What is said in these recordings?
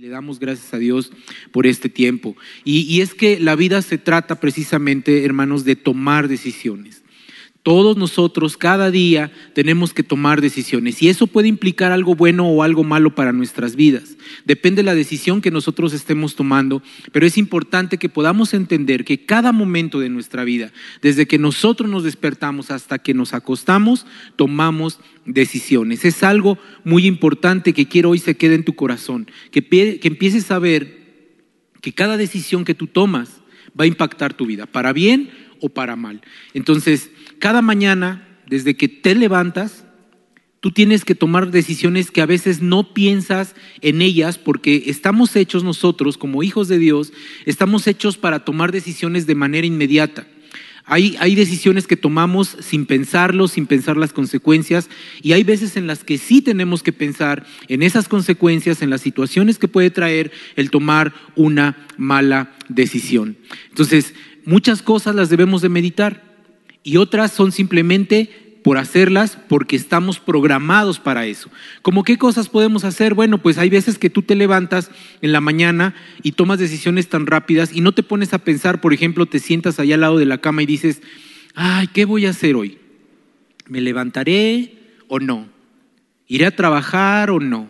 Le damos gracias a Dios por este tiempo. Y, es que la vida se trata precisamente, hermanos, de tomar decisiones. Todos nosotros cada día tenemos que tomar decisiones y eso puede implicar algo bueno o algo malo para nuestras vidas. Depende de la decisión que nosotros estemos tomando, pero es importante que podamos entender que cada momento de nuestra vida, desde que nosotros nos despertamos hasta que nos acostamos, tomamos decisiones. Es algo muy importante que quiero hoy se quede en tu corazón, que, que empieces a ver que cada decisión que tú tomas va a impactar tu vida, para bien o para mal. Entonces, cada mañana, desde que te levantas, tú tienes que tomar decisiones que a veces no piensas en ellas porque estamos hechos nosotros como hijos de Dios, estamos hechos para tomar decisiones de manera inmediata. Hay, hay, decisiones que tomamos sin pensarlo, sin pensar las consecuencias, y hay veces en las que sí tenemos que pensar en esas consecuencias, en las situaciones que puede traer el tomar una mala decisión. Entonces, muchas cosas las debemos de meditar y otras son simplemente por hacerlas porque estamos programados para eso. ¿Cómo qué cosas podemos hacer? Bueno, pues hay veces que tú te levantas en la mañana y tomas decisiones tan rápidas y no te pones a pensar, por ejemplo, te sientas allá al lado de la cama y dices, ay, ¿qué voy a hacer hoy? ¿Me levantaré o no? ¿Iré a trabajar o no?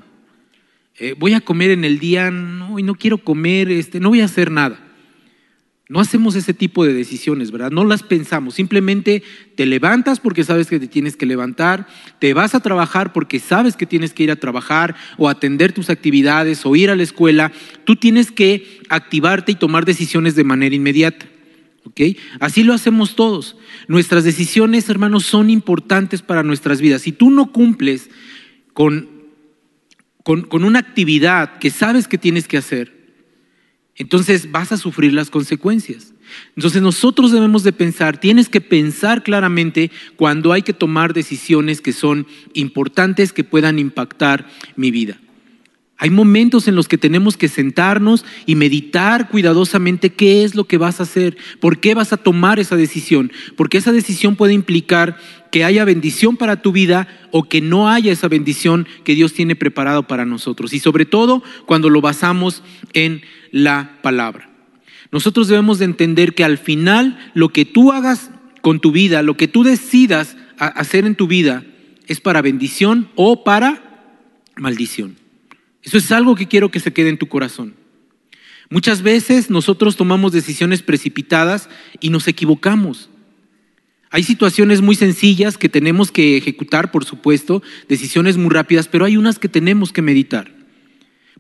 Eh, ¿Voy a comer en el día? No, no quiero comer, este, no voy a hacer nada. No hacemos ese tipo de decisiones, ¿verdad? No las pensamos. Simplemente te levantas porque sabes que te tienes que levantar, te vas a trabajar porque sabes que tienes que ir a trabajar o atender tus actividades o ir a la escuela. Tú tienes que activarte y tomar decisiones de manera inmediata. ¿Ok? Así lo hacemos todos. Nuestras decisiones, hermanos, son importantes para nuestras vidas. Si tú no cumples con, con, con una actividad que sabes que tienes que hacer, entonces vas a sufrir las consecuencias. Entonces nosotros debemos de pensar, tienes que pensar claramente cuando hay que tomar decisiones que son importantes, que puedan impactar mi vida. Hay momentos en los que tenemos que sentarnos y meditar cuidadosamente qué es lo que vas a hacer, por qué vas a tomar esa decisión, porque esa decisión puede implicar que haya bendición para tu vida o que no haya esa bendición que Dios tiene preparado para nosotros. Y sobre todo cuando lo basamos en la palabra. Nosotros debemos de entender que al final lo que tú hagas con tu vida, lo que tú decidas hacer en tu vida, es para bendición o para maldición. Eso es algo que quiero que se quede en tu corazón. Muchas veces nosotros tomamos decisiones precipitadas y nos equivocamos. Hay situaciones muy sencillas que tenemos que ejecutar, por supuesto, decisiones muy rápidas, pero hay unas que tenemos que meditar.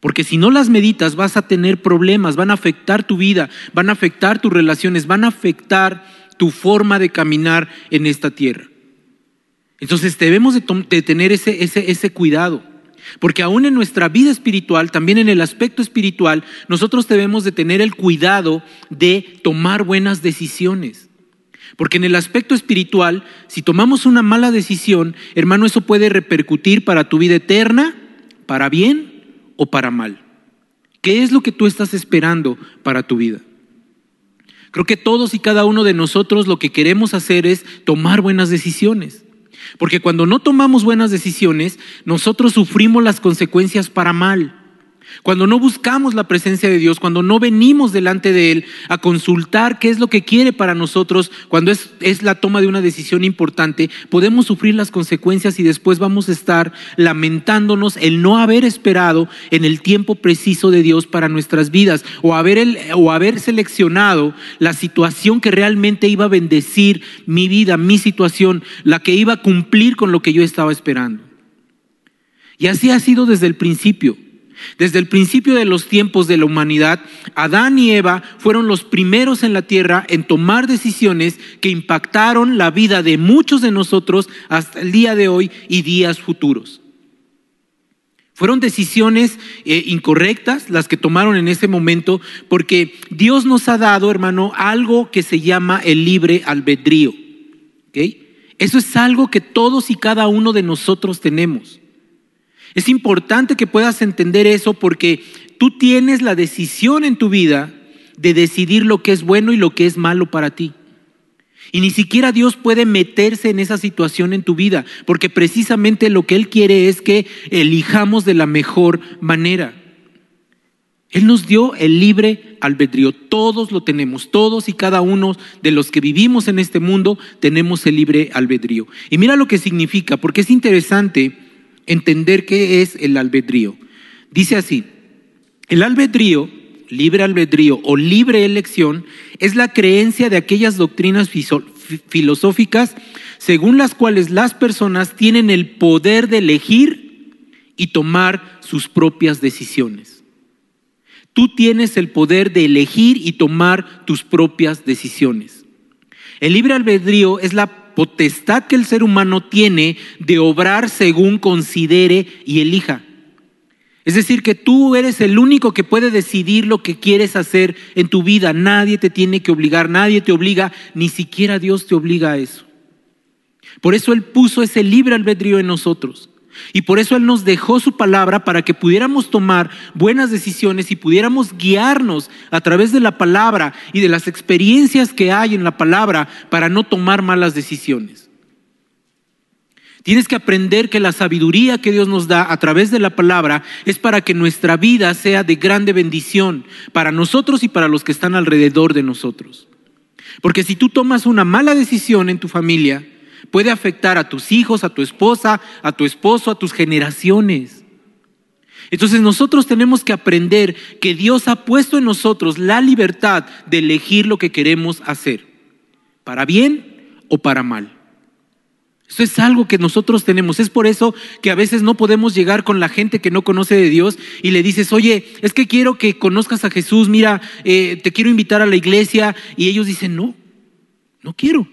Porque si no las meditas vas a tener problemas, van a afectar tu vida, van a afectar tus relaciones, van a afectar tu forma de caminar en esta tierra. Entonces debemos de, tener ese, ese, ese cuidado. Porque aún en nuestra vida espiritual, también en el aspecto espiritual, nosotros debemos de tener el cuidado de tomar buenas decisiones. Porque en el aspecto espiritual, si tomamos una mala decisión, hermano, eso puede repercutir para tu vida eterna, para bien o para mal? ¿Qué es lo que tú estás esperando para tu vida? Creo que todos y cada uno de nosotros lo que queremos hacer es tomar buenas decisiones. Porque cuando no tomamos buenas decisiones, nosotros sufrimos las consecuencias para mal. Cuando no buscamos la presencia de Dios, cuando no venimos delante de Él a consultar qué es lo que quiere para nosotros, cuando es, es, la toma de una decisión importante, podemos sufrir las consecuencias y después vamos a estar lamentándonos el no haber esperado en el tiempo preciso de Dios para nuestras vidas o haber, el, o haber seleccionado la situación que realmente iba a bendecir mi vida, mi situación, la que iba a cumplir con lo que yo estaba esperando. Y así ha sido desde el principio. Desde el principio de los tiempos de la humanidad, Adán y Eva fueron los primeros en la tierra en tomar decisiones que impactaron la vida de muchos de nosotros hasta el día de hoy y días futuros. Fueron decisiones eh, incorrectas las que tomaron en ese momento porque Dios nos ha dado, hermano, algo que se llama el libre albedrío. Eso es algo que todos y cada uno de nosotros tenemos. Es importante que puedas entender eso porque tú tienes la decisión en tu vida de decidir lo que es bueno y lo que es malo para ti. Y ni siquiera Dios puede meterse en esa situación en tu vida, porque precisamente lo que Él quiere es que elijamos de la mejor manera. Él nos dio el libre albedrío. Todos lo tenemos, todos y cada uno de los que vivimos en este mundo tenemos el libre albedrío. Y mira lo que significa, porque es interesante entender qué es el albedrío. Dice así, el albedrío, libre albedrío o libre elección, es la creencia de aquellas doctrinas filosóficas según las cuales las personas tienen el poder de elegir y tomar sus propias decisiones. Tú tienes el poder de elegir y tomar tus propias decisiones. El libre albedrío es la potestad que el ser humano tiene de obrar según considere y elija. Es decir, que tú eres el único que puede decidir lo que quieres hacer en tu vida. Nadie te tiene que obligar, nadie te obliga, ni siquiera Dios te obliga a eso. Por eso Él puso ese libre albedrío en nosotros. Y por eso Él nos dejó su palabra para que pudiéramos tomar buenas decisiones y pudiéramos guiarnos a través de la palabra y de las experiencias que hay en la palabra para no tomar malas decisiones. Tienes que aprender que la sabiduría que Dios nos da a través de la palabra es para que nuestra vida sea de grande bendición para nosotros y para los que están alrededor de nosotros. Porque si tú tomas una mala decisión en tu familia, puede afectar a tus hijos, a tu esposa, a tu esposo, a tus generaciones. Entonces nosotros tenemos que aprender que Dios ha puesto en nosotros la libertad de elegir lo que queremos hacer, para bien o para mal. Eso es algo que nosotros tenemos. Es por eso que a veces no podemos llegar con la gente que no conoce de Dios y le dices, oye, es que quiero que conozcas a Jesús, mira, eh, te quiero invitar a la iglesia. Y ellos dicen, no, no quiero.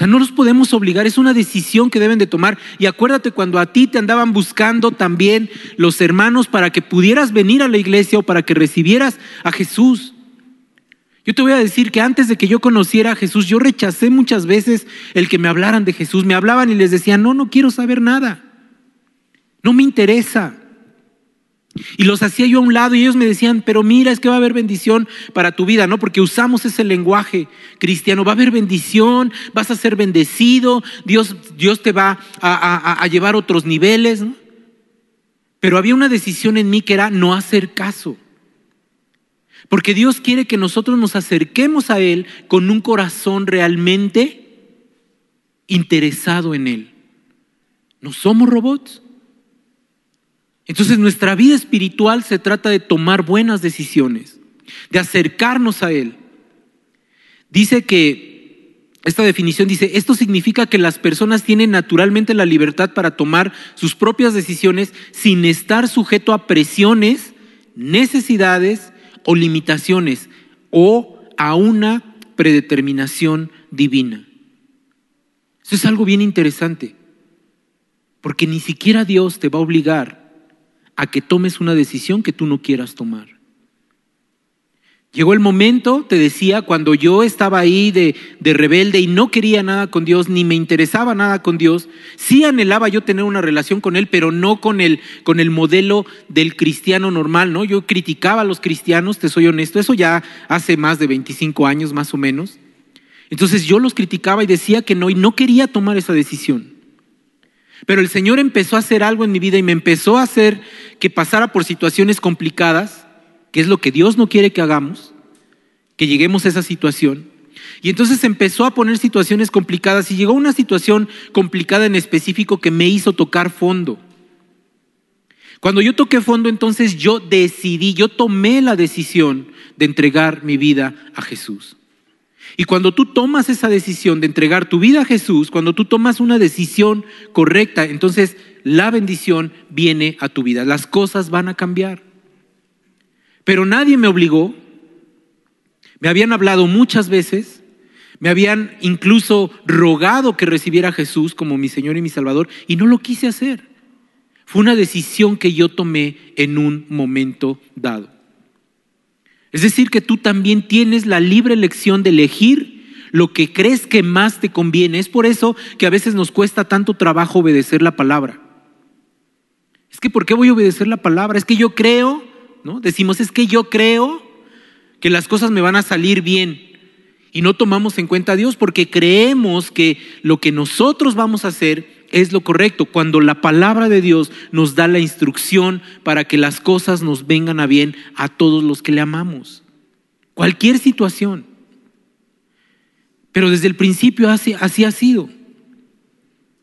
Sea, no los podemos obligar, es una decisión que deben de tomar. Y acuérdate cuando a ti te andaban buscando también los hermanos para que pudieras venir a la iglesia o para que recibieras a Jesús. Yo te voy a decir que antes de que yo conociera a Jesús, yo rechacé muchas veces el que me hablaran de Jesús. Me hablaban y les decía, no, no quiero saber nada. No me interesa. Y los hacía yo a un lado y ellos me decían, pero mira, es que va a haber bendición para tu vida, ¿no? Porque usamos ese lenguaje cristiano, va a haber bendición, vas a ser bendecido, Dios, Dios te va a, llevar a otros niveles. Pero había una decisión en mí que era no hacer caso. Porque Dios quiere que nosotros nos acerquemos a Él con un corazón realmente interesado en Él. No somos robots. Entonces nuestra vida espiritual se trata de tomar buenas decisiones, de acercarnos a Él. Dice que, esta definición dice, esto significa que las personas tienen naturalmente la libertad para tomar sus propias decisiones sin estar sujeto a presiones, necesidades o limitaciones o a una predeterminación divina. Eso es algo bien interesante, porque ni siquiera Dios te va a obligar a que tomes una decisión que tú no quieras tomar. Llegó el momento, te decía, cuando yo estaba ahí de, de, rebelde y no quería nada con Dios, ni me interesaba nada con Dios, sí anhelaba yo tener una relación con Él, pero no con el, con el modelo del cristiano normal, ¿no? Yo criticaba a los cristianos, te soy honesto, eso ya hace más de 25 años más o menos. Entonces yo los criticaba y decía que no, y no quería tomar esa decisión. Pero el Señor empezó a hacer algo en mi vida y me empezó a hacer que pasara por situaciones complicadas, que es lo que Dios no quiere que hagamos, que lleguemos a esa situación. Y entonces empezó a poner situaciones complicadas y llegó una situación complicada en específico que me hizo tocar fondo. Cuando yo toqué fondo, entonces yo decidí, yo tomé la decisión de entregar mi vida a Jesús. Y cuando tú tomas esa decisión de entregar tu vida a Jesús, cuando tú tomas una decisión correcta, entonces la bendición viene a tu vida. Las cosas van a cambiar. Pero nadie me obligó. Me habían hablado muchas veces. Me habían incluso rogado que recibiera a Jesús como mi Señor y mi Salvador y no lo quise hacer. Fue una decisión que yo tomé en un momento dado. Es decir, que tú también tienes la libre elección de elegir lo que crees que más te conviene. Es por eso que a veces nos cuesta tanto trabajo obedecer la palabra. Es que ¿por qué voy a obedecer la palabra? Es que yo creo, ¿no? Decimos, es que yo creo que las cosas me van a salir bien. Y no tomamos en cuenta a Dios porque creemos que lo que nosotros vamos a hacer es lo correcto, cuando la palabra de Dios nos da la instrucción para que las cosas nos vengan a bien a todos los que le amamos. Cualquier situación. Pero desde el principio así, ha sido.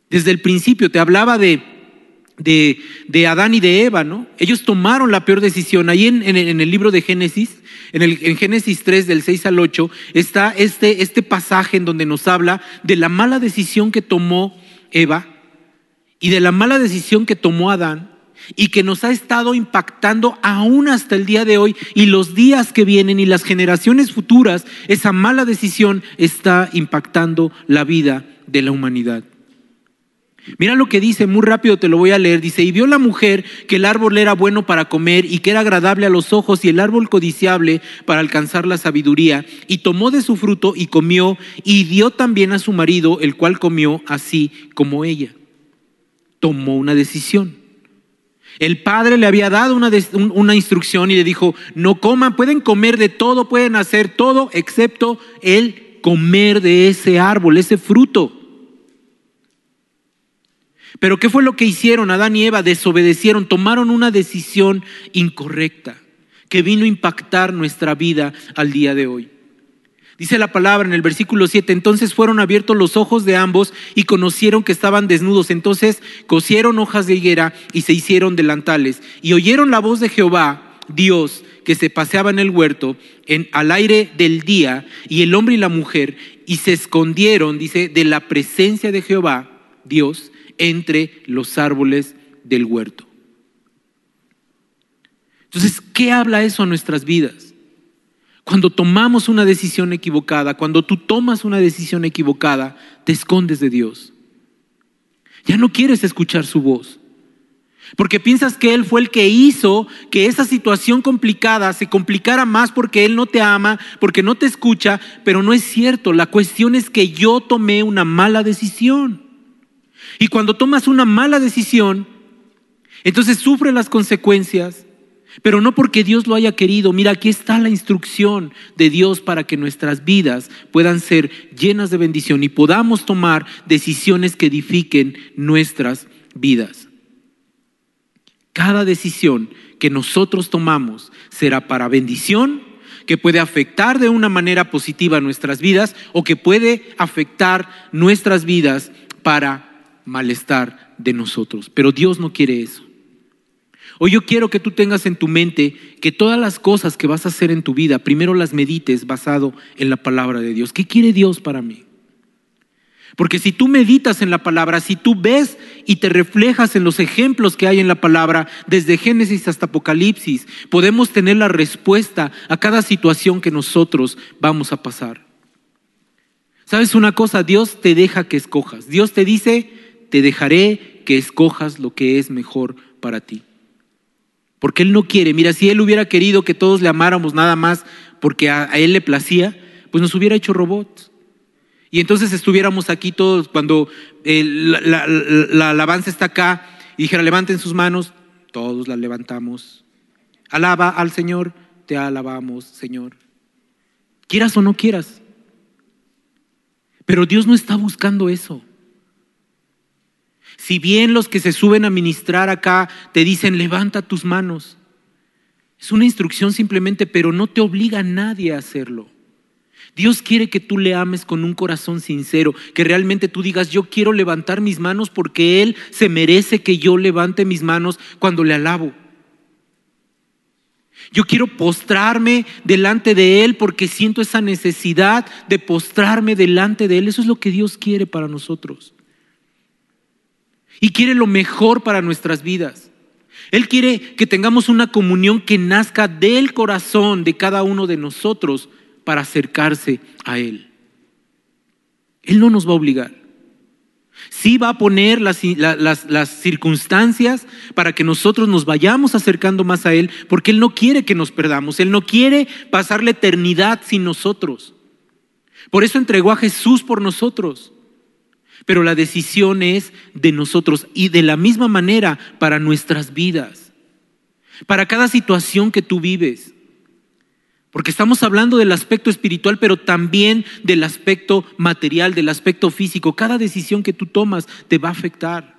Desde el principio te hablaba de, de, de, Adán y de Eva, ¿no? Ellos tomaron la peor decisión. Ahí en, en, en el libro de Génesis, en, el, en Génesis 3, del 6 al 8, está este, este pasaje en donde nos habla de la mala decisión que tomó Eva y de la mala decisión que tomó Adán y que nos ha estado impactando aún hasta el día de hoy y los días que vienen y las generaciones futuras, esa mala decisión está impactando la vida de la humanidad. Mira lo que dice, muy rápido te lo voy a leer. Dice, y vio la mujer que el árbol era bueno para comer y que era agradable a los ojos y el árbol codiciable para alcanzar la sabiduría, y tomó de su fruto y comió y dio también a su marido, el cual comió así como ella. Tomó una decisión. El padre le había dado una, una, instrucción y le dijo, no coman, pueden comer de todo, pueden hacer todo, excepto el comer de ese árbol, ese fruto. Pero ¿qué fue lo que hicieron? Adán y Eva desobedecieron, tomaron una decisión incorrecta que vino a impactar nuestra vida al día de hoy. Dice la palabra en el versículo 7, entonces fueron abiertos los ojos de ambos y conocieron que estaban desnudos. Entonces cosieron hojas de higuera y se hicieron delantales. Y oyeron la voz de Jehová, Dios, que se paseaba en el huerto en, al aire del día, y el hombre y la mujer, y se escondieron, dice, de la presencia de Jehová, Dios, entre los árboles del huerto. Entonces, ¿qué habla eso a nuestras vidas? Cuando tomamos una decisión equivocada, cuando tú tomas una decisión equivocada, te escondes de Dios. Ya no quieres escuchar su voz. Porque piensas que Él fue el que hizo que esa situación complicada se complicara más porque Él no te ama, porque no te escucha, pero no es cierto. La cuestión es que yo tomé una mala decisión. Y cuando tomas una mala decisión, entonces sufre las consecuencias, pero no porque Dios lo haya querido. Mira, aquí está la instrucción de Dios para que nuestras vidas puedan ser llenas de bendición y podamos tomar decisiones que edifiquen nuestras vidas. Cada decisión que nosotros tomamos será para bendición, que puede afectar de una manera positiva nuestras vidas o que puede afectar nuestras vidas para malestar de nosotros. Pero Dios no quiere eso. Hoy yo quiero que tú tengas en tu mente que todas las cosas que vas a hacer en tu vida, primero las medites basado en la palabra de Dios. ¿Qué quiere Dios para mí? Porque si tú meditas en la palabra, si tú ves y te reflejas en los ejemplos que hay en la palabra, desde Génesis hasta Apocalipsis, podemos tener la respuesta a cada situación que nosotros vamos a pasar. ¿Sabes una cosa? Dios te deja que escojas. Dios te dice, te dejaré que escojas lo que es mejor para ti. Porque Él no quiere, mira, si Él hubiera querido que todos le amáramos nada más porque a, Él le placía, pues nos hubiera hecho robots. Y entonces estuviéramos aquí todos cuando la, alabanza está acá y dijera, levanten sus manos, todos la levantamos. Alaba al Señor, te alabamos, Señor. Quieras o no quieras. Pero Dios no está buscando eso. Si bien los que se suben a ministrar acá te dicen, levanta tus manos, es una instrucción simplemente, pero no te obliga a nadie a hacerlo. Dios quiere que tú le ames con un corazón sincero, que realmente tú digas, yo quiero levantar mis manos porque Él se merece que yo levante mis manos cuando le alabo. Yo quiero postrarme delante de Él porque siento esa necesidad de postrarme delante de Él. Eso es lo que Dios quiere para nosotros y quiere lo mejor para nuestras vidas. Él quiere que tengamos una comunión que nazca del corazón de cada uno de nosotros para acercarse a Él. Él no nos va a obligar. Sí va a poner las, las, circunstancias para que nosotros nos vayamos acercando más a Él, porque Él no quiere que nos perdamos, Él no quiere pasar la eternidad sin nosotros. Por eso entregó a Jesús por nosotros pero la decisión es de nosotros y de la misma manera para nuestras vidas, para cada situación que tú vives. Porque estamos hablando del aspecto espiritual, pero también del aspecto material, del aspecto físico. Cada decisión que tú tomas te va a afectar.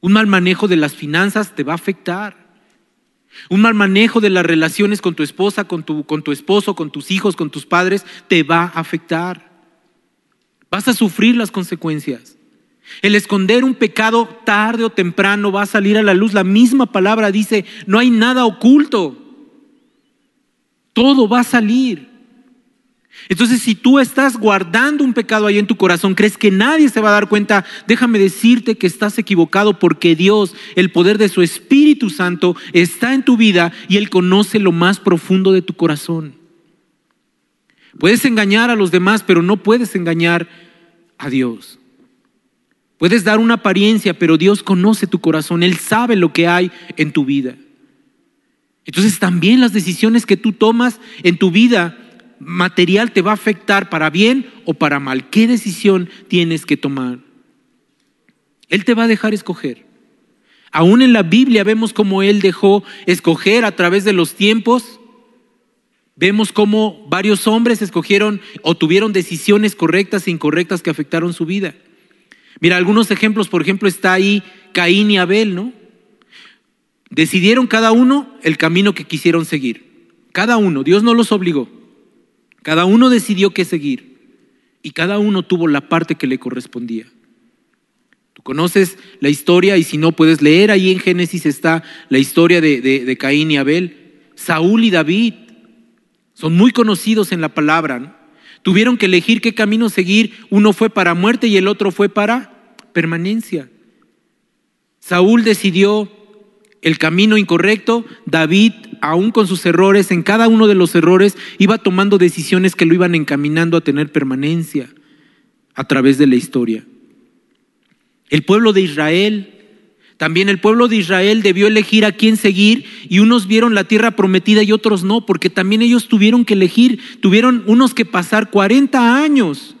Un mal manejo de las finanzas te va a afectar. Un mal manejo de las relaciones con tu esposa, con tu, con tu esposo, con tus hijos, con tus padres, te va a afectar. Vas a sufrir las consecuencias. El esconder un pecado tarde o temprano va a salir a la luz. La misma palabra dice, no hay nada oculto. Todo va a salir. Entonces, si tú estás guardando un pecado ahí en tu corazón, crees que nadie se va a dar cuenta, déjame decirte que estás equivocado porque Dios, el poder de su Espíritu Santo, está en tu vida y Él conoce lo más profundo de tu corazón. Puedes engañar a los demás, pero no puedes engañar a Dios. Puedes dar una apariencia, pero Dios conoce tu corazón, Él sabe lo que hay en tu vida. Entonces también las decisiones que tú tomas en tu vida material te va a afectar para bien o para mal. ¿Qué decisión tienes que tomar? Él te va a dejar escoger. Aún en la Biblia vemos cómo Él dejó escoger a través de los tiempos. Vemos cómo varios hombres escogieron o tuvieron decisiones correctas e incorrectas que afectaron su vida. Mira, algunos ejemplos, por ejemplo, está ahí Caín y Abel, ¿no? Decidieron cada uno el camino que quisieron seguir. Cada uno, Dios no los obligó. Cada uno decidió qué seguir y cada uno tuvo la parte que le correspondía. Tú conoces la historia y si no puedes leer, ahí en Génesis está la historia de, de, Caín y Abel. Saúl y David son muy conocidos en la palabra. Tuvieron que elegir qué camino seguir. Uno fue para muerte y el otro fue para permanencia. Saúl decidió el camino incorrecto, David, aún con sus errores, en cada uno de los errores, iba tomando decisiones que lo iban encaminando a tener permanencia a través de la historia. El pueblo de Israel, también el pueblo de Israel debió elegir a quién seguir y unos vieron la tierra prometida y otros no, porque también ellos tuvieron que elegir, tuvieron unos que pasar 40 años.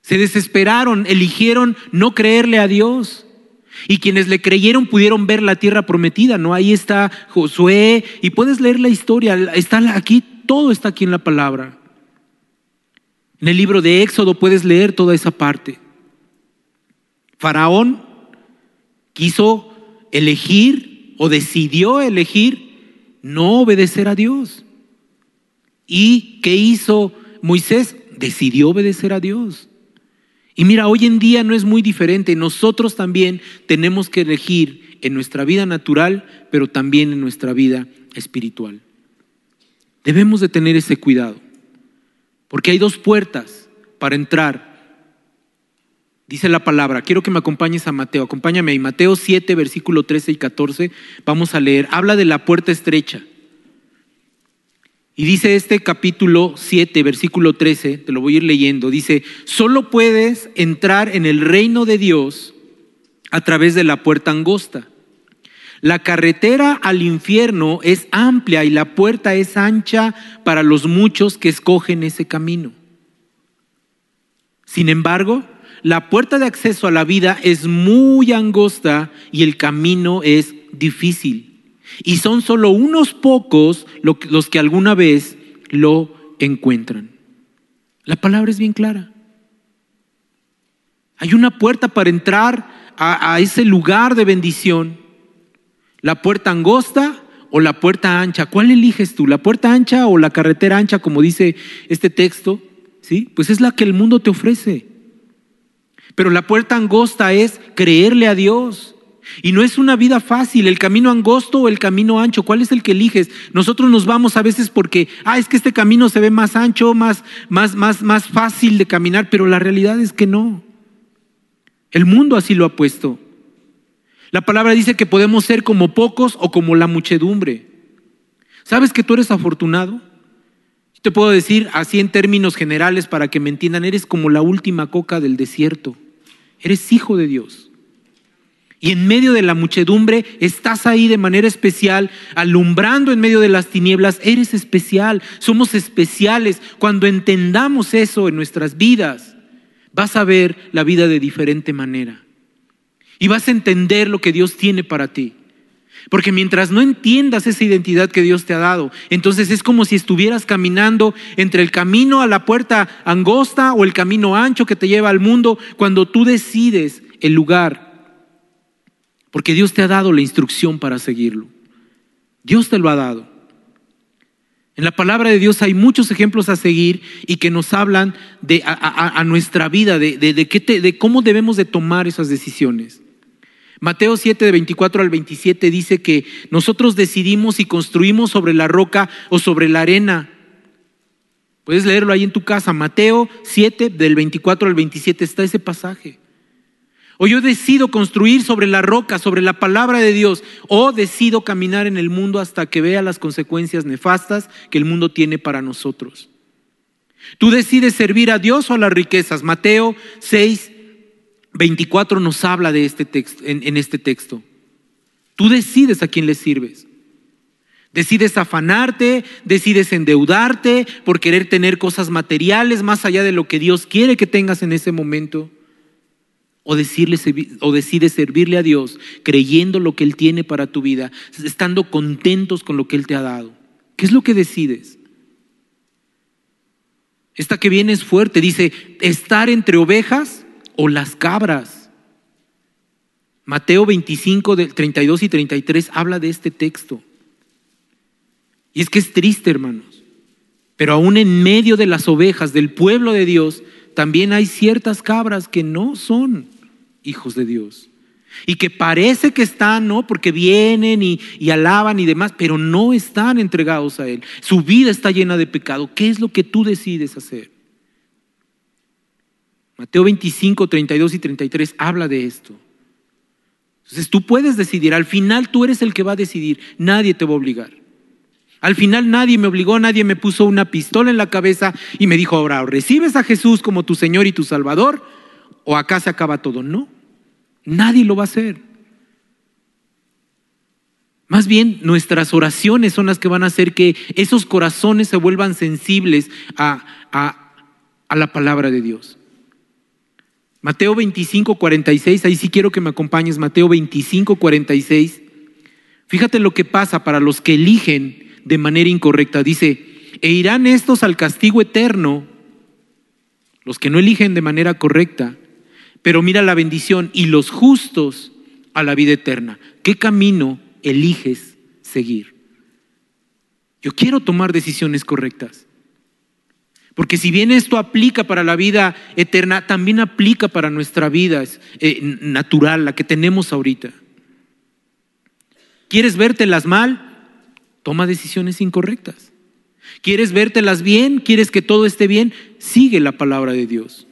Se desesperaron, eligieron no creerle a Dios. Y quienes le creyeron pudieron ver la tierra prometida, ¿no? Ahí está Josué y puedes leer la historia, está aquí, todo está aquí en la palabra. En el libro de Éxodo puedes leer toda esa parte. Faraón quiso elegir o decidió elegir no obedecer a Dios. ¿Y qué hizo Moisés? Decidió obedecer a Dios. Y mira, hoy en día no es muy diferente. Nosotros también tenemos que elegir en nuestra vida natural, pero también en nuestra vida espiritual. Debemos de tener ese cuidado, porque hay dos puertas para entrar. Dice la palabra, quiero que me acompañes a Mateo, acompáñame ahí, Mateo 7, versículo 13 y 14, vamos a leer, habla de la puerta estrecha. Y dice este capítulo 7, versículo 13, te lo voy a ir leyendo, dice, solo puedes entrar en el reino de Dios a través de la puerta angosta. La carretera al infierno es amplia y la puerta es ancha para los muchos que escogen ese camino. Sin embargo, la puerta de acceso a la vida es muy angosta y el camino es difícil. Y son solo unos pocos los que alguna vez lo encuentran. La palabra es bien clara. Hay una puerta para entrar a, ese lugar de bendición. La puerta angosta o la puerta ancha. ¿Cuál eliges tú? ¿La puerta ancha o la carretera ancha, como dice este texto? ¿Sí? Pues es la que el mundo te ofrece. Pero la puerta angosta es creerle a Dios. Y no es una vida fácil, el camino angosto o el camino ancho, ¿cuál es el que eliges? Nosotros nos vamos a veces porque, ah, es que este camino se ve más ancho, más, más, más, más fácil de caminar, pero la realidad es que no. El mundo así lo ha puesto. La palabra dice que podemos ser como pocos o como la muchedumbre. ¿Sabes que tú eres afortunado? Te puedo decir así en términos generales para que me entiendan, eres como la última coca del desierto. Eres hijo de Dios. Y en medio de la muchedumbre estás ahí de manera especial, alumbrando en medio de las tinieblas. Eres especial, somos especiales. Cuando entendamos eso en nuestras vidas, vas a ver la vida de diferente manera. Y vas a entender lo que Dios tiene para ti. Porque mientras no entiendas esa identidad que Dios te ha dado, entonces es como si estuvieras caminando entre el camino a la puerta angosta o el camino ancho que te lleva al mundo cuando tú decides el lugar. Porque Dios te ha dado la instrucción para seguirlo. Dios te lo ha dado. En la palabra de Dios hay muchos ejemplos a seguir y que nos hablan de a, nuestra vida, de, de, de cómo debemos de tomar esas decisiones. Mateo 7 de 24 al 27 dice que nosotros decidimos si construimos sobre la roca o sobre la arena. Puedes leerlo ahí en tu casa. Mateo 7 del 24 al 27 está ese pasaje. O yo decido construir sobre la roca, sobre la palabra de Dios, o decido caminar en el mundo hasta que vea las consecuencias nefastas que el mundo tiene para nosotros. Tú decides servir a Dios o a las riquezas. Mateo 6, 24 nos habla de este texto, en, este texto. Tú decides a quién le sirves. Decides afanarte, decides endeudarte por querer tener cosas materiales más allá de lo que Dios quiere que tengas en ese momento. O, o decides servirle a Dios creyendo lo que Él tiene para tu vida, estando contentos con lo que Él te ha dado. ¿Qué es lo que decides? Esta que viene es fuerte, dice, estar entre ovejas o las cabras. Mateo 25, 32 y 33 habla de este texto. Y es que es triste, hermanos. Pero aún en medio de las ovejas del pueblo de Dios, también hay ciertas cabras que no son hijos de Dios. Y que parece que están, ¿no? Porque vienen y, y, alaban y demás, pero no están entregados a Él. Su vida está llena de pecado. ¿Qué es lo que tú decides hacer? Mateo 25, 32 y 33 habla de esto. Entonces tú puedes decidir, al final tú eres el que va a decidir, nadie te va a obligar. Al final nadie me obligó, nadie me puso una pistola en la cabeza y me dijo, ahora, recibes a Jesús como tu Señor y tu Salvador, o acá se acaba todo. No, nadie lo va a hacer. Más bien, nuestras oraciones son las que van a hacer que esos corazones se vuelvan sensibles a, a la palabra de Dios. Mateo 25, 46, ahí sí quiero que me acompañes, Mateo 25, 46. Fíjate lo que pasa para los que eligen de manera incorrecta. Dice, e irán estos al castigo eterno, los que no eligen de manera correcta, pero mira la bendición, y los justos a la vida eterna. ¿Qué camino eliges seguir? Yo quiero tomar decisiones correctas. Porque si bien esto aplica para la vida eterna, también aplica para nuestra vida eh, natural, la que tenemos ahorita. ¿Quieres vértelas mal? Toma decisiones incorrectas. ¿Quieres vértelas bien? ¿Quieres que todo esté bien? Sigue la palabra de Dios.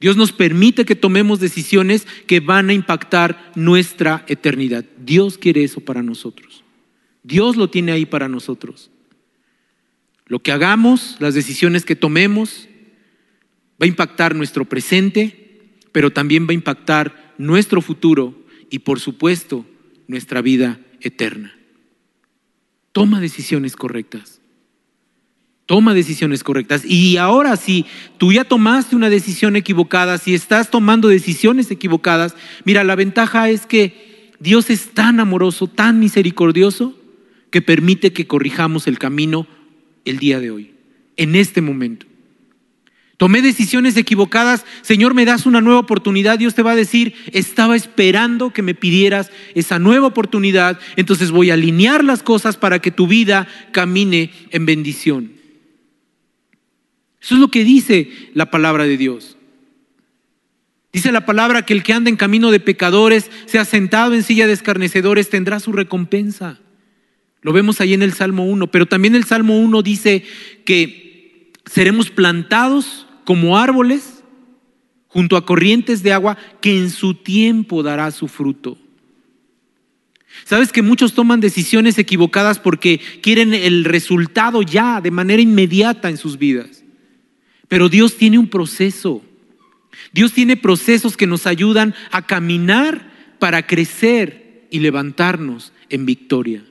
Dios nos permite que tomemos decisiones que van a impactar nuestra eternidad. Dios quiere eso para nosotros. Dios lo tiene ahí para nosotros. Lo que hagamos, las decisiones que tomemos, va a impactar nuestro presente, pero también va a impactar nuestro futuro y por supuesto nuestra vida eterna. Toma decisiones correctas. Toma decisiones correctas. Y ahora si tú ya tomaste una decisión equivocada, si estás tomando decisiones equivocadas, mira, la ventaja es que Dios es tan amoroso, tan misericordioso, que permite que corrijamos el camino el día de hoy, en este momento. Tomé decisiones equivocadas, Señor, me das una nueva oportunidad, Dios te va a decir, estaba esperando que me pidieras esa nueva oportunidad, entonces voy a alinear las cosas para que tu vida camine en bendición. Eso es lo que dice la palabra de Dios. Dice la palabra que el que anda en camino de pecadores, sea sentado en silla de escarnecedores, tendrá su recompensa. Lo vemos ahí en el Salmo 1, pero también el Salmo 1 dice que seremos plantados como árboles junto a corrientes de agua que en su tiempo dará su fruto. Sabes que muchos toman decisiones equivocadas porque quieren el resultado ya, de manera inmediata en sus vidas. Pero Dios tiene un proceso. Dios tiene procesos que nos ayudan a caminar para crecer y levantarnos en victoria.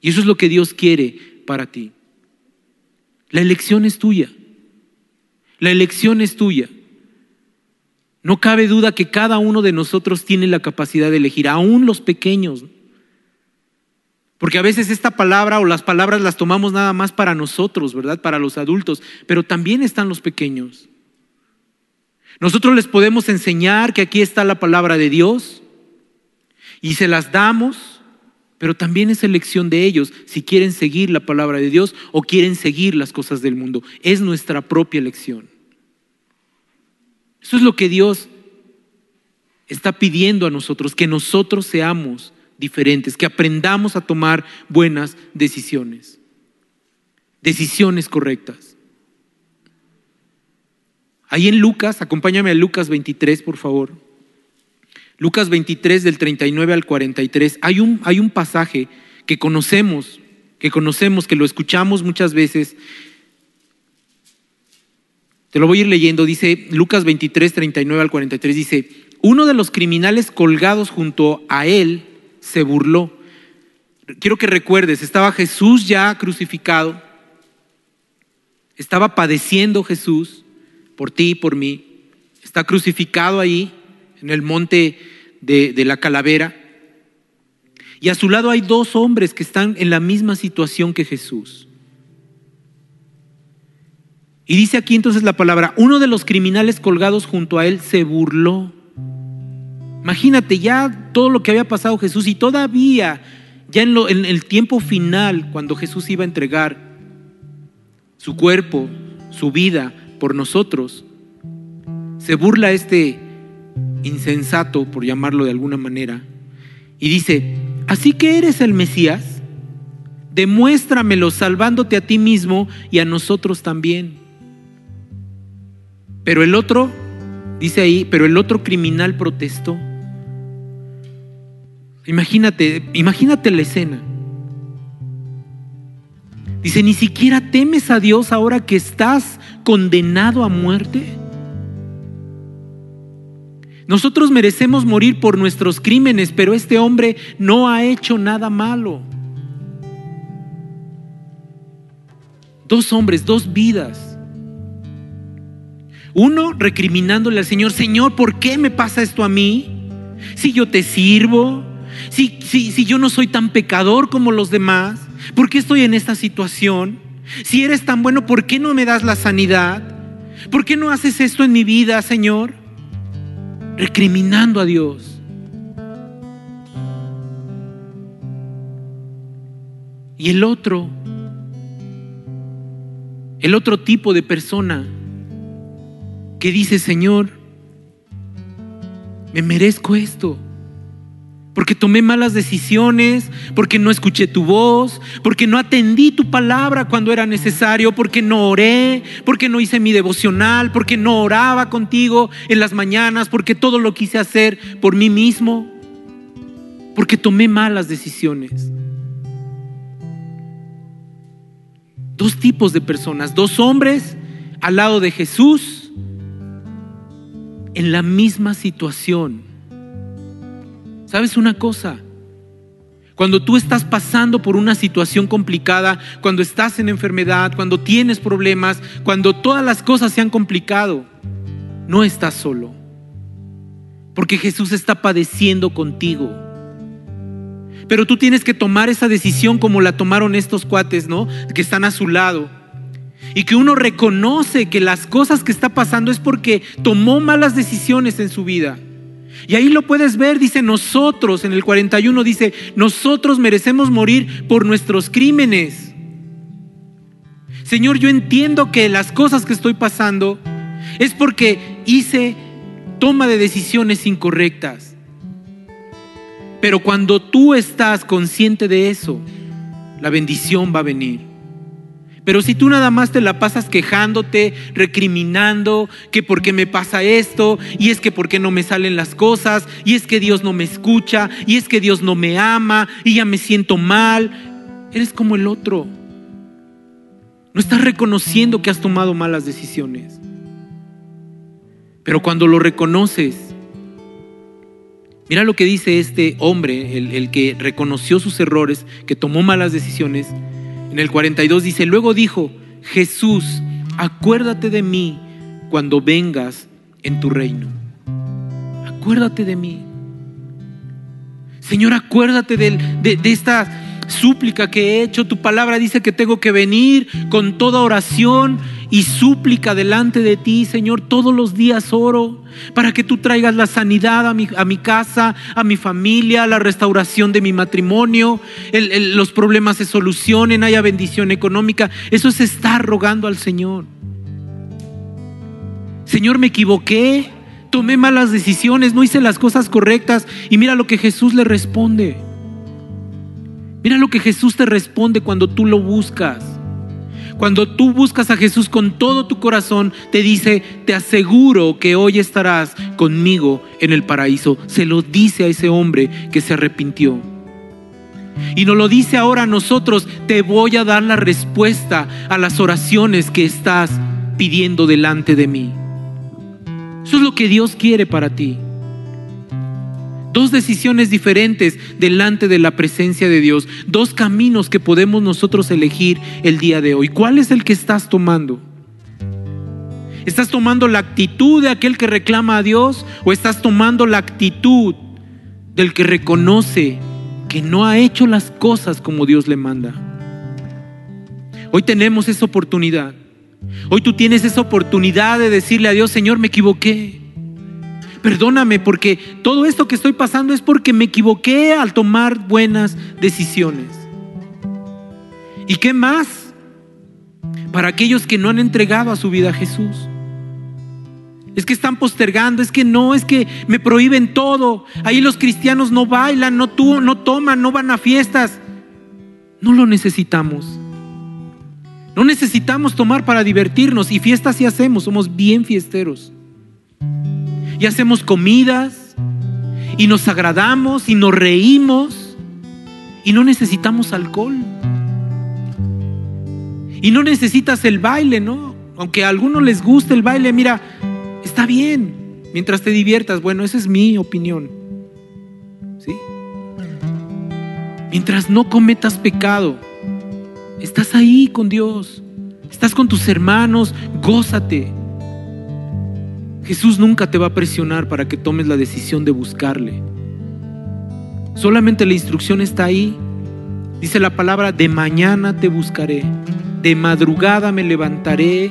Y eso es lo que Dios quiere para ti. La elección es tuya. La elección es tuya. No cabe duda que cada uno de nosotros tiene la capacidad de elegir, aún los pequeños. Porque a veces esta palabra o las palabras las tomamos nada más para nosotros, ¿verdad? Para los adultos, pero también están los pequeños. Nosotros les podemos enseñar que aquí está la palabra de Dios y se las damos, pero también es elección de ellos si quieren seguir la palabra de Dios o quieren seguir las cosas del mundo. Es nuestra propia elección. Eso es lo que Dios está pidiendo a nosotros, que nosotros seamos diferentes, que aprendamos a tomar buenas decisiones, decisiones correctas. Ahí en Lucas, acompáñame a Lucas 23, por favor. Lucas 23 del 39 al 43. Hay un, hay un pasaje que conocemos, que conocemos, que lo escuchamos muchas veces. Te lo voy a ir leyendo. Dice Lucas 23, 39 al 43. Dice, uno de los criminales colgados junto a él se burló. Quiero que recuerdes, estaba Jesús ya crucificado, estaba padeciendo Jesús por ti y por mí, está crucificado ahí en el monte de, la calavera, y a su lado hay dos hombres que están en la misma situación que Jesús. Y dice aquí entonces la palabra, uno de los criminales colgados junto a él se burló. Imagínate ya todo lo que había pasado Jesús y todavía, ya en el tiempo final, cuando Jesús iba a entregar su cuerpo, su vida por nosotros, se burla este insensato, por llamarlo de alguna manera, y dice, ¿así que eres el Mesías? Demuéstramelo salvándote a ti mismo y a nosotros también. Pero el otro, dice ahí, pero el otro criminal protestó. Imagínate, imagínate la escena. Dice, ni siquiera temes a Dios ahora que estás condenado a muerte. Nosotros merecemos morir por nuestros crímenes, pero este hombre no ha hecho nada malo. Dos hombres, dos vidas. Uno recriminándole al Señor, Señor, ¿por qué me pasa esto a mí? Si yo te sirvo, si, si yo no soy tan pecador como los demás, ¿por qué estoy en esta situación? Si eres tan bueno, ¿por qué no me das la sanidad? ¿Por qué no haces esto en mi vida, Señor? Recriminando a Dios. Y el otro, el otro tipo de persona que dice, Señor, me merezco esto porque tomé malas decisiones, porque no escuché tu voz, porque no atendí tu palabra cuando era necesario, porque no oré, porque no hice mi devocional, porque no oraba contigo en las mañanas, porque todo lo quise hacer por mí mismo, porque tomé malas decisiones. Dos tipos de personas, dos hombres al lado de Jesús en la misma situación ¿Sabes una cosa? Cuando tú estás pasando por una situación complicada, cuando estás en enfermedad, cuando tienes problemas, cuando todas las cosas se han complicado, no estás solo. Porque Jesús está padeciendo contigo. Pero tú tienes que tomar esa decisión como la tomaron estos cuates, ¿no? Que están a su lado. Y que uno reconoce que las cosas que está pasando es porque tomó malas decisiones en su vida. Y ahí lo puedes ver, dice nosotros, en el 41 dice, nosotros merecemos morir por nuestros crímenes. Señor, yo entiendo que las cosas que estoy pasando es porque hice toma de decisiones incorrectas. Pero cuando tú estás consciente de eso, la bendición va a venir. Pero si tú nada más te la pasas quejándote, recriminando, que por qué me pasa esto, y es que por qué no me salen las cosas, y es que Dios no me escucha, y es que Dios no me ama, y ya me siento mal, eres como el otro. No estás reconociendo que has tomado malas decisiones. Pero cuando lo reconoces, mira lo que dice este hombre, el, el que reconoció sus errores, que tomó malas decisiones, en el 42 dice, luego dijo, Jesús, acuérdate de mí cuando vengas en tu reino. Acuérdate de mí. Señor, acuérdate de, de, esta súplica que he hecho. Tu palabra dice que tengo que venir con toda oración y súplica delante de ti, Señor. Todos los días oro para que tú traigas la sanidad a mi, a mi casa, a mi familia, la restauración de mi matrimonio, los problemas se solucionen, haya bendición económica. Eso es estar rogando al Señor. Señor, me equivoqué, tomé malas decisiones, no hice las cosas correctas y mira lo que Jesús le responde. Mira lo que Jesús te responde cuando tú lo buscas. Cuando tú buscas a Jesús con todo tu corazón, te dice, te aseguro que hoy estarás conmigo en el paraíso. Se lo dice a ese hombre que se arrepintió. Y nos lo dice ahora a nosotros, te voy a dar la respuesta a las oraciones que estás pidiendo delante de mí. Eso es lo que Dios quiere para ti. Dos decisiones diferentes delante de la presencia de Dios. Dos caminos que podemos nosotros elegir el día de hoy. ¿Cuál es el que estás tomando? ¿Estás tomando la actitud de aquel que reclama a Dios o estás tomando la actitud del que reconoce que no ha hecho las cosas como Dios le manda? Hoy tenemos esa oportunidad. Hoy tú tienes esa oportunidad de decirle a Dios, Señor, me equivoqué. Perdóname porque todo esto que estoy pasando es porque me equivoqué al tomar buenas decisiones. ¿Y qué más? Para aquellos que no han entregado a su vida a Jesús. Es que están postergando, es que no, es que me prohíben todo. Ahí los cristianos no bailan, no, toman, no van a fiestas. No lo necesitamos. No necesitamos tomar para divertirnos y fiestas sí hacemos, somos bien fiesteros y hacemos comidas y nos agradamos y nos reímos y no necesitamos alcohol. Y no necesitas el baile, ¿no? Aunque a algunos les guste el baile, mira, está bien, mientras te diviertas. Bueno, esa es mi opinión. ¿Sí? Mientras no cometas pecado, estás ahí con Dios, estás con tus hermanos, gózate. Jesús nunca te va a presionar para que tomes la decisión de buscarle. Solamente la instrucción está ahí. Dice la palabra, de mañana te buscaré, de madrugada me levantaré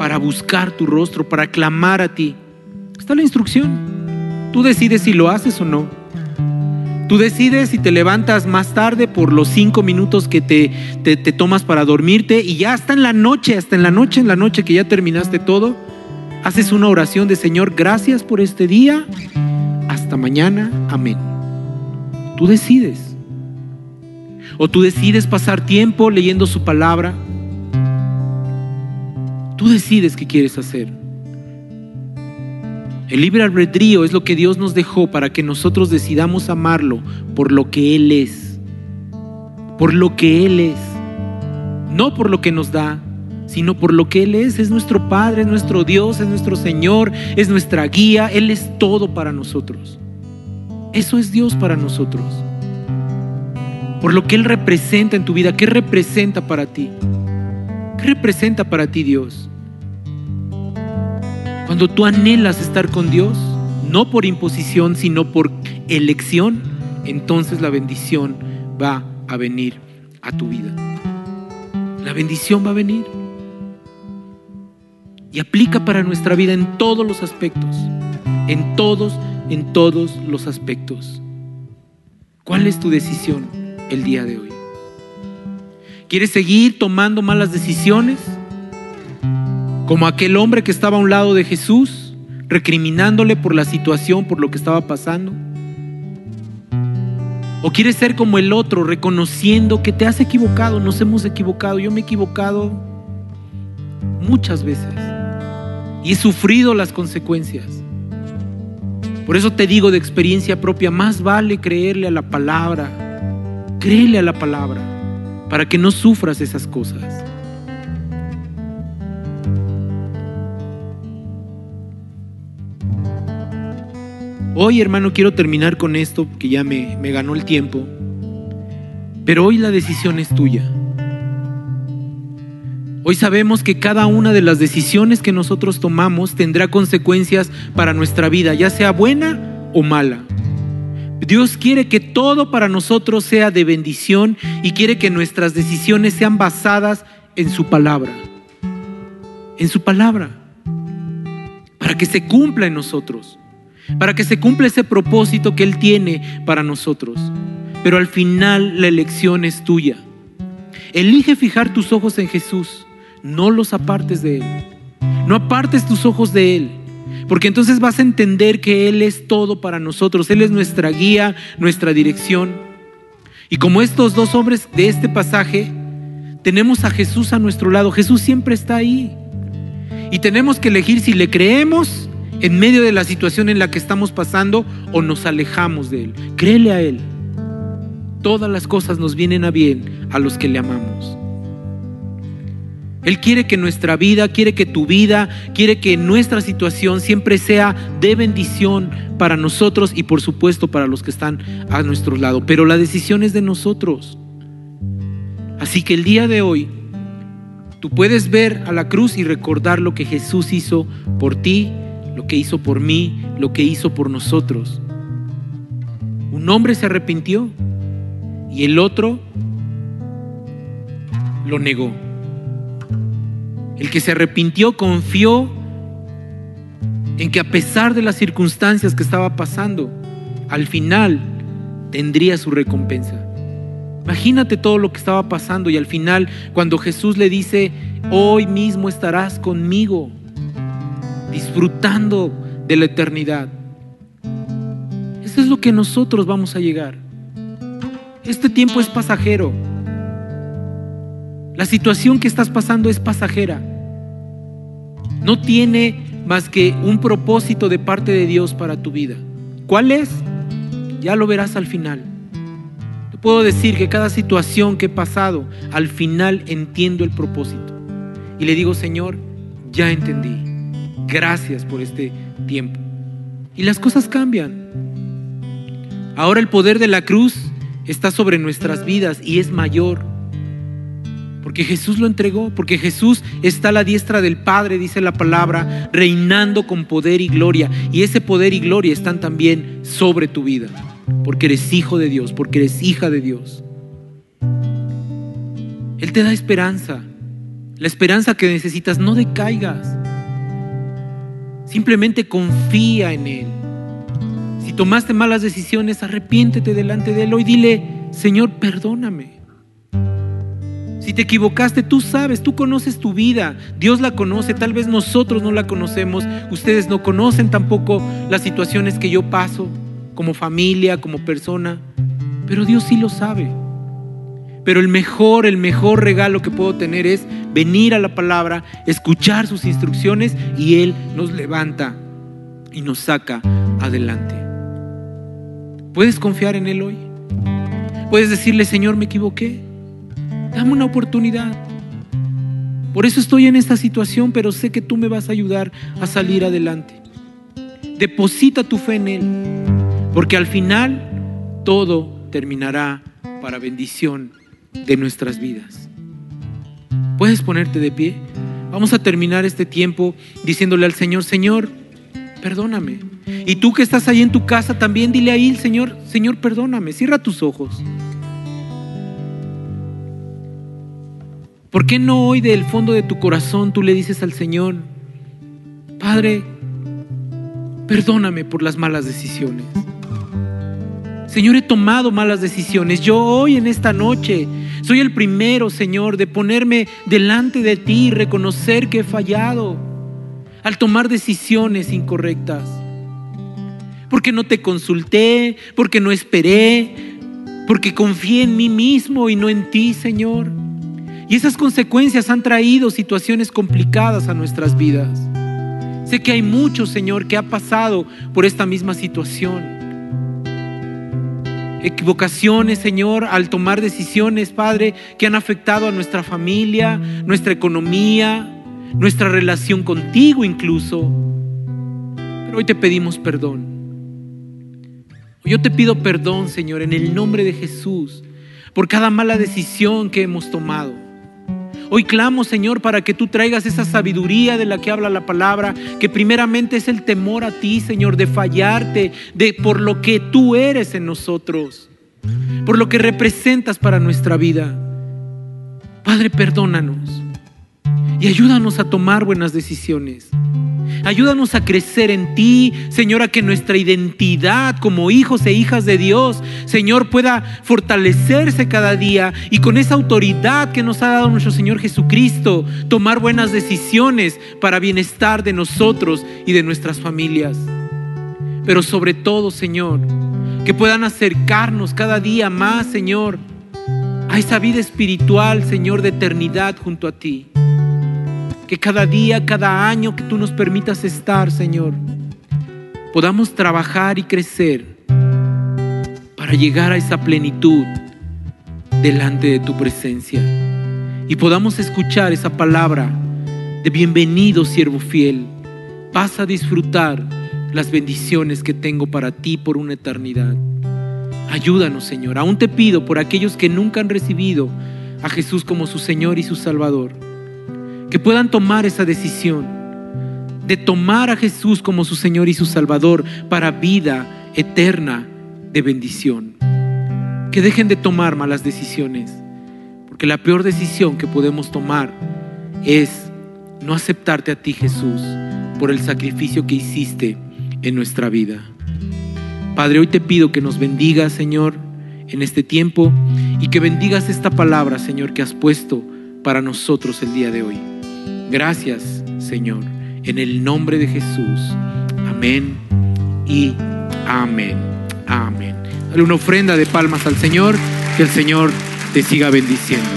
para buscar tu rostro, para clamar a ti. Está la instrucción. Tú decides si lo haces o no. Tú decides si te levantas más tarde por los cinco minutos que te, te, te, tomas para dormirte y ya hasta en la noche, hasta en la noche, en la noche que ya terminaste todo, haces una oración de Señor, gracias por este día, hasta mañana, amén. Tú decides. O tú decides pasar tiempo leyendo su palabra. Tú decides qué quieres hacer. El libre albedrío es lo que Dios nos dejó para que nosotros decidamos amarlo por lo que Él es. Por lo que Él es. No por lo que nos da, sino por lo que Él es. Es nuestro Padre, es nuestro Dios, es nuestro Señor, es nuestra guía. Él es todo para nosotros. Eso es Dios para nosotros. Por lo que Él representa en tu vida. ¿Qué representa para ti? ¿Qué representa para ti Dios? Cuando tú anhelas estar con Dios, no por imposición, sino por elección, entonces la bendición va a venir a tu vida. La bendición va a venir y aplica para nuestra vida en todos los aspectos, en todos, en todos los aspectos. ¿Cuál es tu decisión el día de hoy? ¿Quieres seguir tomando malas decisiones? Como aquel hombre que estaba a un lado de Jesús, recriminándole por la situación, por lo que estaba pasando. ¿O quieres ser como el otro, reconociendo que te has equivocado? Nos hemos equivocado. Yo me he equivocado muchas veces y he sufrido las consecuencias. Por eso te digo de experiencia propia, más vale creerle a la palabra, créele a la palabra, para que no sufras esas cosas. Hoy, hermano, quiero terminar con esto, que ya me, me ganó el tiempo, pero hoy la decisión es tuya. Hoy sabemos que cada una de las decisiones que nosotros tomamos tendrá consecuencias para nuestra vida, ya sea buena o mala. Dios quiere que todo para nosotros sea de bendición y quiere que nuestras decisiones sean basadas en su palabra. En su palabra. Para que se cumpla en nosotros. Para que se cumpla ese propósito que Él tiene para nosotros. Pero al final la elección es tuya. Elige fijar tus ojos en Jesús. No los apartes de Él. No apartes tus ojos de Él. Porque entonces vas a entender que Él es todo para nosotros. Él es nuestra guía, nuestra dirección. Y como estos dos hombres de este pasaje, tenemos a Jesús a nuestro lado. Jesús siempre está ahí. Y tenemos que elegir si le creemos en medio de la situación en la que estamos pasando o nos alejamos de Él. Créele a Él. Todas las cosas nos vienen a bien a los que le amamos. Él quiere que nuestra vida, quiere que tu vida, quiere que nuestra situación siempre sea de bendición para nosotros y por supuesto para los que están a nuestro lado. Pero la decisión es de nosotros. Así que el día de hoy, tú puedes ver a la cruz y recordar lo que Jesús hizo por ti, lo que hizo por mí, lo que hizo por nosotros. Un hombre se arrepintió y el otro lo negó. El que se arrepintió confió en que a pesar de las circunstancias que estaba pasando, al final tendría su recompensa. Imagínate todo lo que estaba pasando y al final cuando Jesús le dice, hoy mismo estarás conmigo, disfrutando de la eternidad. Eso es lo que nosotros vamos a llegar. Este tiempo es pasajero. La situación que estás pasando es pasajera. No tiene más que un propósito de parte de Dios para tu vida. ¿Cuál es? Ya lo verás al final. Te puedo decir que cada situación que he pasado, al final entiendo el propósito. Y le digo, Señor, ya entendí. Gracias por este tiempo. Y las cosas cambian. Ahora el poder de la cruz está sobre nuestras vidas y es mayor. Porque Jesús lo entregó, porque Jesús está a la diestra del Padre, dice la palabra, reinando con poder y gloria. Y ese poder y gloria están también sobre tu vida, porque eres hijo de Dios, porque eres hija de Dios. Él te da esperanza, la esperanza que necesitas, no decaigas. Simplemente confía en Él. Si tomaste malas decisiones, arrepiéntete delante de Él. Hoy dile, Señor, perdóname. Si te equivocaste, tú sabes, tú conoces tu vida, Dios la conoce, tal vez nosotros no la conocemos, ustedes no conocen tampoco las situaciones que yo paso como familia, como persona, pero Dios sí lo sabe. Pero el mejor, el mejor regalo que puedo tener es venir a la palabra, escuchar sus instrucciones y Él nos levanta y nos saca adelante. ¿Puedes confiar en Él hoy? ¿Puedes decirle, Señor, me equivoqué? Dame una oportunidad. Por eso estoy en esta situación, pero sé que tú me vas a ayudar a salir adelante. Deposita tu fe en Él, porque al final todo terminará para bendición de nuestras vidas. ¿Puedes ponerte de pie? Vamos a terminar este tiempo diciéndole al Señor, Señor, perdóname. Y tú que estás ahí en tu casa también dile ahí, Señor, Señor, perdóname. Cierra tus ojos. ¿Por qué no hoy del fondo de tu corazón tú le dices al Señor, Padre, perdóname por las malas decisiones? Señor, he tomado malas decisiones. Yo hoy en esta noche soy el primero, Señor, de ponerme delante de ti y reconocer que he fallado al tomar decisiones incorrectas. Porque no te consulté, porque no esperé, porque confié en mí mismo y no en ti, Señor. Y esas consecuencias han traído situaciones complicadas a nuestras vidas. Sé que hay muchos, Señor, que ha pasado por esta misma situación. Equivocaciones, Señor, al tomar decisiones, Padre, que han afectado a nuestra familia, nuestra economía, nuestra relación contigo incluso. Pero hoy te pedimos perdón. Yo te pido perdón, Señor, en el nombre de Jesús, por cada mala decisión que hemos tomado Hoy clamo, Señor, para que tú traigas esa sabiduría de la que habla la palabra, que primeramente es el temor a ti, Señor, de fallarte, de por lo que tú eres en nosotros, por lo que representas para nuestra vida. Padre, perdónanos y ayúdanos a tomar buenas decisiones. Ayúdanos a crecer en ti, Señor, a que nuestra identidad como hijos e hijas de Dios, Señor, pueda fortalecerse cada día y con esa autoridad que nos ha dado nuestro Señor Jesucristo, tomar buenas decisiones para bienestar de nosotros y de nuestras familias. Pero sobre todo, Señor, que puedan acercarnos cada día más, Señor, a esa vida espiritual, Señor, de eternidad junto a ti que cada día, cada año que tú nos permitas estar, Señor, podamos trabajar y crecer para llegar a esa plenitud delante de tu presencia y podamos escuchar esa palabra de bienvenido, siervo fiel. Vas a disfrutar las bendiciones que tengo para ti por una eternidad. Ayúdanos, Señor. Aún te pido por aquellos que nunca han recibido a Jesús como su Señor y su Salvador que puedan tomar esa decisión de tomar a Jesús como su Señor y su Salvador para vida eterna de bendición. Que dejen de tomar malas decisiones, porque la peor decisión que podemos tomar es no aceptarte a ti Jesús por el sacrificio que hiciste en nuestra vida. Padre, hoy te pido que nos bendigas, Señor, en este tiempo y que bendigas esta palabra, Señor, que has puesto para nosotros el día de hoy. Gracias, Señor, en el nombre de Jesús. Amén y amén. Amén. Dale una ofrenda de palmas al Señor, que el Señor te siga bendiciendo.